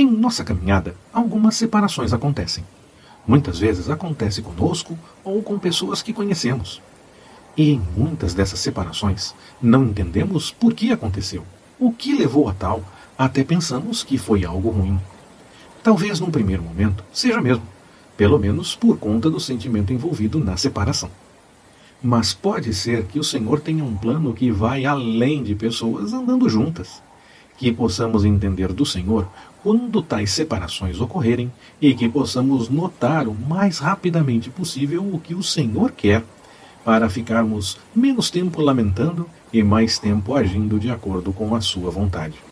Em nossa caminhada, algumas separações acontecem. Muitas vezes acontece conosco ou com pessoas que conhecemos. E em muitas dessas separações, não entendemos por que aconteceu, o que levou a tal, até pensamos que foi algo ruim. Talvez num primeiro momento seja mesmo, pelo menos por conta do sentimento envolvido na separação. Mas pode ser que o Senhor tenha um plano que vai além de pessoas andando juntas. Que possamos entender do Senhor quando tais separações ocorrerem e que possamos notar o mais rapidamente possível o que o Senhor quer, para ficarmos menos tempo lamentando e mais tempo agindo de acordo com a Sua vontade.